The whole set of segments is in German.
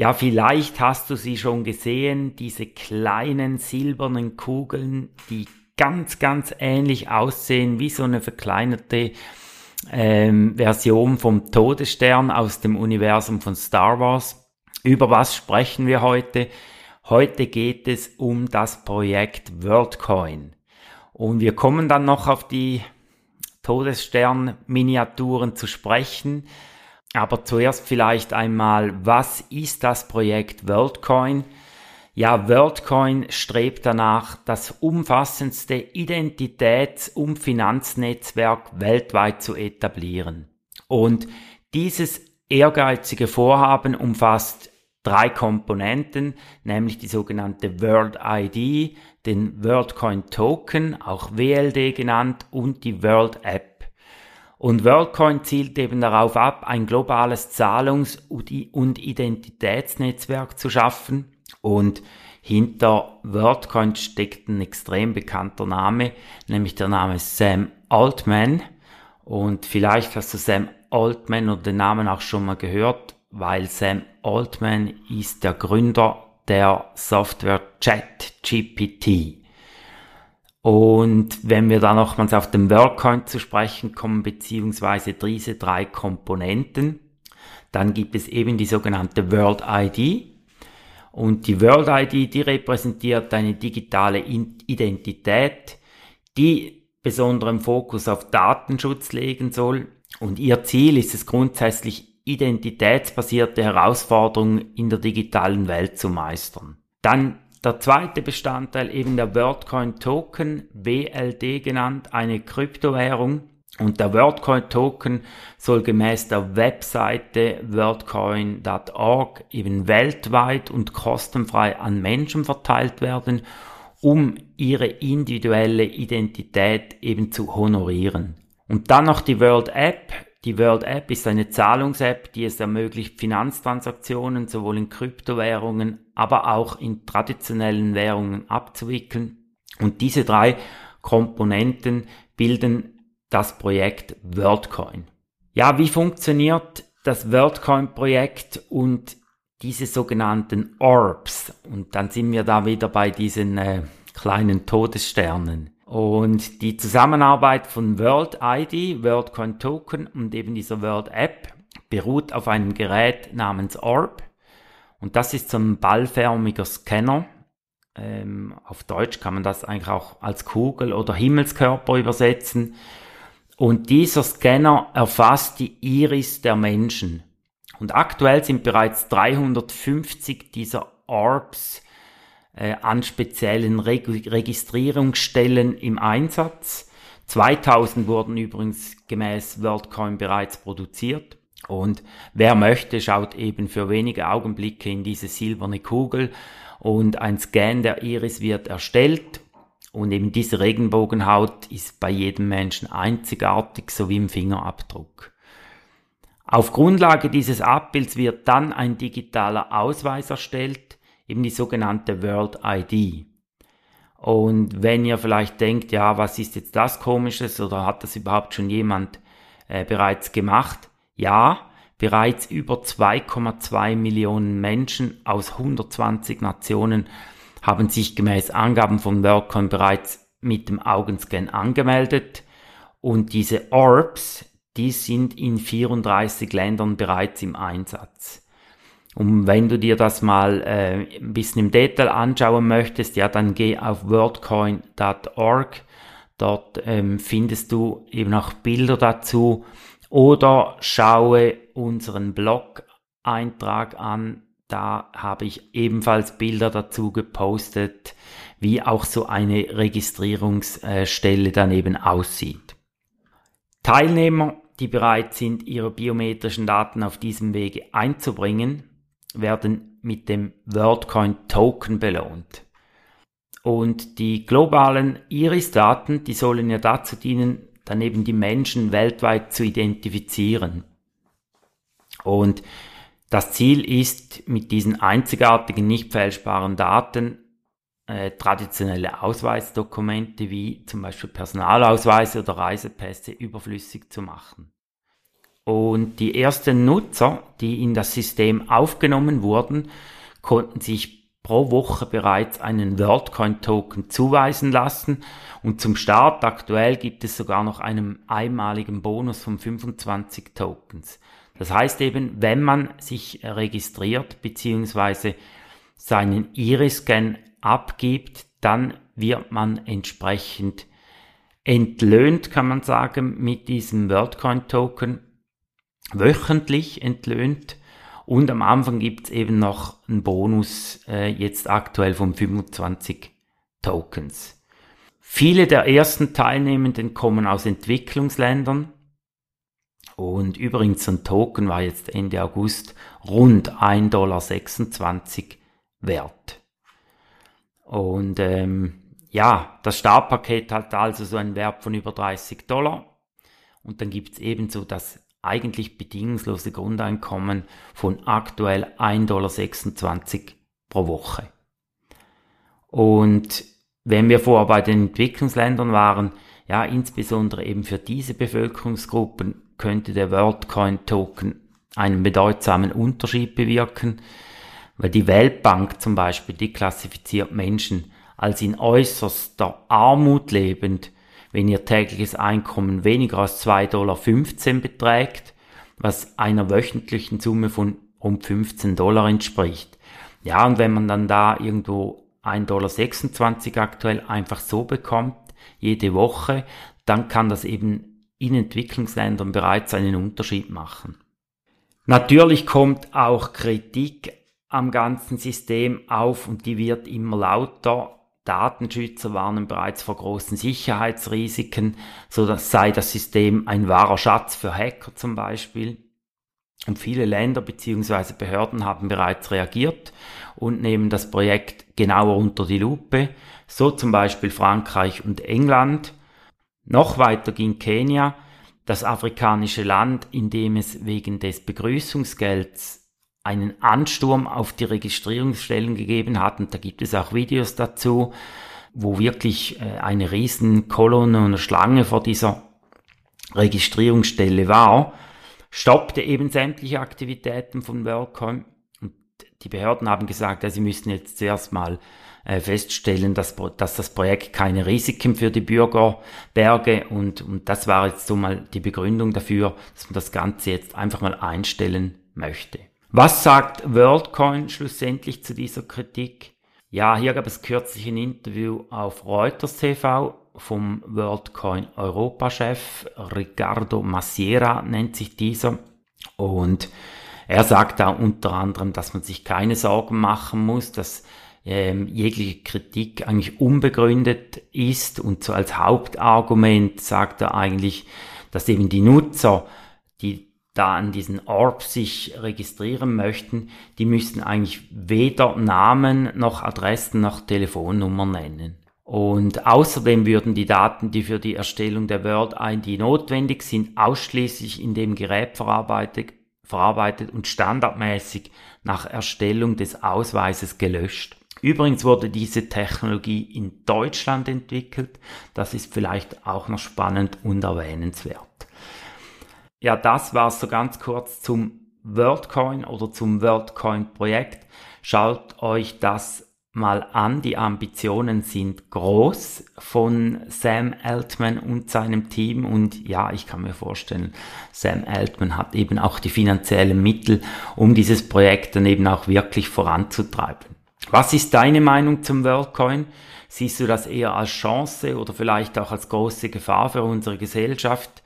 Ja, vielleicht hast du sie schon gesehen, diese kleinen silbernen Kugeln, die ganz, ganz ähnlich aussehen wie so eine verkleinerte ähm, Version vom Todesstern aus dem Universum von Star Wars. Über was sprechen wir heute? Heute geht es um das Projekt WorldCoin. Und wir kommen dann noch auf die Todesstern-Miniaturen zu sprechen. Aber zuerst vielleicht einmal, was ist das Projekt WorldCoin? Ja, WorldCoin strebt danach, das umfassendste Identitäts- und Finanznetzwerk weltweit zu etablieren. Und dieses ehrgeizige Vorhaben umfasst drei Komponenten, nämlich die sogenannte World ID, den WorldCoin Token, auch WLD genannt, und die World App. Und WorldCoin zielt eben darauf ab, ein globales Zahlungs- und Identitätsnetzwerk zu schaffen. Und hinter WorldCoin steckt ein extrem bekannter Name, nämlich der Name Sam Altman. Und vielleicht hast du Sam Altman oder den Namen auch schon mal gehört, weil Sam Altman ist der Gründer der Software ChatGPT. Und wenn wir da nochmals auf den WorldCoin zu sprechen kommen, beziehungsweise diese drei Komponenten, dann gibt es eben die sogenannte World ID. Und die World ID, die repräsentiert eine digitale Identität, die besonderen Fokus auf Datenschutz legen soll. Und ihr Ziel ist es grundsätzlich, identitätsbasierte Herausforderungen in der digitalen Welt zu meistern. Dann der zweite Bestandteil eben der WorldCoin Token, WLD genannt, eine Kryptowährung. Und der WorldCoin Token soll gemäß der Webseite worldcoin.org eben weltweit und kostenfrei an Menschen verteilt werden, um ihre individuelle Identität eben zu honorieren. Und dann noch die World App, die World App ist eine Zahlungs-App, die es ermöglicht, Finanztransaktionen sowohl in Kryptowährungen, aber auch in traditionellen Währungen abzuwickeln. Und diese drei Komponenten bilden das Projekt WorldCoin. Ja, wie funktioniert das WorldCoin-Projekt und diese sogenannten Orbs? Und dann sind wir da wieder bei diesen äh, kleinen Todessternen. Und die Zusammenarbeit von World ID, WorldCoin Token und eben dieser World App beruht auf einem Gerät namens Orb. Und das ist so ein ballförmiger Scanner. Ähm, auf Deutsch kann man das eigentlich auch als Kugel oder Himmelskörper übersetzen. Und dieser Scanner erfasst die Iris der Menschen. Und aktuell sind bereits 350 dieser Orbs an speziellen Reg Registrierungsstellen im Einsatz. 2000 wurden übrigens gemäß WorldCoin bereits produziert. Und wer möchte, schaut eben für wenige Augenblicke in diese silberne Kugel und ein Scan der Iris wird erstellt. Und eben diese Regenbogenhaut ist bei jedem Menschen einzigartig, so wie im Fingerabdruck. Auf Grundlage dieses Abbilds wird dann ein digitaler Ausweis erstellt, eben die sogenannte World ID. Und wenn ihr vielleicht denkt, ja, was ist jetzt das Komisches oder hat das überhaupt schon jemand äh, bereits gemacht? Ja, bereits über 2,2 Millionen Menschen aus 120 Nationen haben sich gemäß Angaben von WorldCoin bereits mit dem Augenscan angemeldet und diese Orbs, die sind in 34 Ländern bereits im Einsatz. Und wenn du dir das mal äh, ein bisschen im Detail anschauen möchtest, ja, dann geh auf worldcoin.org. Dort ähm, findest du eben auch Bilder dazu oder schaue unseren Blog-Eintrag an. Da habe ich ebenfalls Bilder dazu gepostet, wie auch so eine Registrierungsstelle daneben aussieht. Teilnehmer, die bereit sind, ihre biometrischen Daten auf diesem Wege einzubringen, werden mit dem WorldCoin Token belohnt. Und die globalen Iris-Daten, die sollen ja dazu dienen, dann eben die Menschen weltweit zu identifizieren. Und das Ziel ist, mit diesen einzigartigen, nicht fälschbaren Daten äh, traditionelle Ausweisdokumente wie zum Beispiel Personalausweise oder Reisepässe überflüssig zu machen. Und die ersten Nutzer, die in das System aufgenommen wurden, konnten sich pro Woche bereits einen WorldCoin-Token zuweisen lassen und zum Start aktuell gibt es sogar noch einen einmaligen Bonus von 25 Tokens. Das heißt eben, wenn man sich registriert bzw. seinen Iris-Scan abgibt, dann wird man entsprechend entlöhnt, kann man sagen, mit diesem WorldCoin-Token, wöchentlich entlöhnt. Und am Anfang gibt es eben noch einen Bonus, äh, jetzt aktuell von 25 Tokens. Viele der ersten Teilnehmenden kommen aus Entwicklungsländern. Und übrigens, ein Token war jetzt Ende August rund 1,26 Dollar wert. Und ähm, ja, das Startpaket hat also so einen Wert von über 30 Dollar. Und dann gibt's ebenso das eigentlich bedingungslose Grundeinkommen von aktuell 1,26 Dollar pro Woche. Und wenn wir vorher bei den Entwicklungsländern waren, ja, insbesondere eben für diese Bevölkerungsgruppen könnte der WorldCoin Token einen bedeutsamen Unterschied bewirken, weil die Weltbank zum Beispiel, die klassifiziert Menschen als in äußerster Armut lebend, wenn ihr tägliches Einkommen weniger als 2,15 Dollar beträgt, was einer wöchentlichen Summe von um 15 Dollar entspricht. Ja, und wenn man dann da irgendwo 1,26 Dollar aktuell einfach so bekommt, jede Woche, dann kann das eben in Entwicklungsländern bereits einen Unterschied machen. Natürlich kommt auch Kritik am ganzen System auf und die wird immer lauter. Datenschützer warnen bereits vor großen Sicherheitsrisiken, so sei das System ein wahrer Schatz für Hacker zum Beispiel. Und viele Länder bzw. Behörden haben bereits reagiert und nehmen das Projekt genauer unter die Lupe, so zum Beispiel Frankreich und England. Noch weiter ging Kenia, das afrikanische Land, in dem es wegen des Begrüßungsgelds einen Ansturm auf die Registrierungsstellen gegeben hat. Und da gibt es auch Videos dazu, wo wirklich äh, eine riesen Kolonne und eine Schlange vor dieser Registrierungsstelle war, stoppte eben sämtliche Aktivitäten von WorldCoin. Und die Behörden haben gesagt, ja, sie müssen jetzt zuerst mal äh, feststellen, dass, dass das Projekt keine Risiken für die Bürger berge. Und, und das war jetzt so mal die Begründung dafür, dass man das Ganze jetzt einfach mal einstellen möchte. Was sagt WorldCoin schlussendlich zu dieser Kritik? Ja, hier gab es kürzlich ein Interview auf Reuters TV vom WorldCoin Europa-Chef Ricardo Massiera nennt sich dieser und er sagt da unter anderem, dass man sich keine Sorgen machen muss, dass ähm, jegliche Kritik eigentlich unbegründet ist und so als Hauptargument sagt er eigentlich, dass eben die Nutzer, die da an diesen Orb sich registrieren möchten, die müssten eigentlich weder Namen noch Adressen noch Telefonnummer nennen. Und außerdem würden die Daten, die für die Erstellung der World ID notwendig sind, ausschließlich in dem Gerät verarbeitet, verarbeitet und standardmäßig nach Erstellung des Ausweises gelöscht. Übrigens wurde diese Technologie in Deutschland entwickelt. Das ist vielleicht auch noch spannend und erwähnenswert. Ja, das war so ganz kurz zum WorldCoin oder zum WorldCoin-Projekt. Schaut euch das mal an. Die Ambitionen sind groß von Sam Altman und seinem Team. Und ja, ich kann mir vorstellen, Sam Altman hat eben auch die finanziellen Mittel, um dieses Projekt dann eben auch wirklich voranzutreiben. Was ist deine Meinung zum WorldCoin? Siehst du das eher als Chance oder vielleicht auch als große Gefahr für unsere Gesellschaft?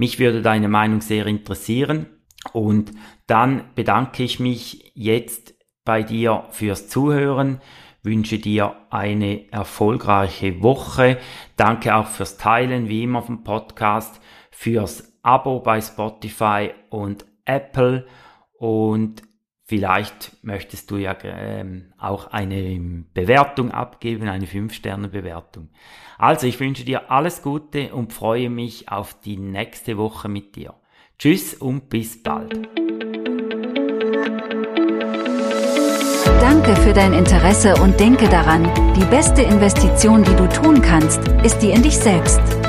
Mich würde deine Meinung sehr interessieren. Und dann bedanke ich mich jetzt bei dir fürs Zuhören, wünsche dir eine erfolgreiche Woche. Danke auch fürs Teilen, wie immer vom Podcast, fürs Abo bei Spotify und Apple und Vielleicht möchtest du ja äh, auch eine Bewertung abgeben, eine 5-Sterne-Bewertung. Also ich wünsche dir alles Gute und freue mich auf die nächste Woche mit dir. Tschüss und bis bald. Danke für dein Interesse und denke daran, die beste Investition, die du tun kannst, ist die in dich selbst.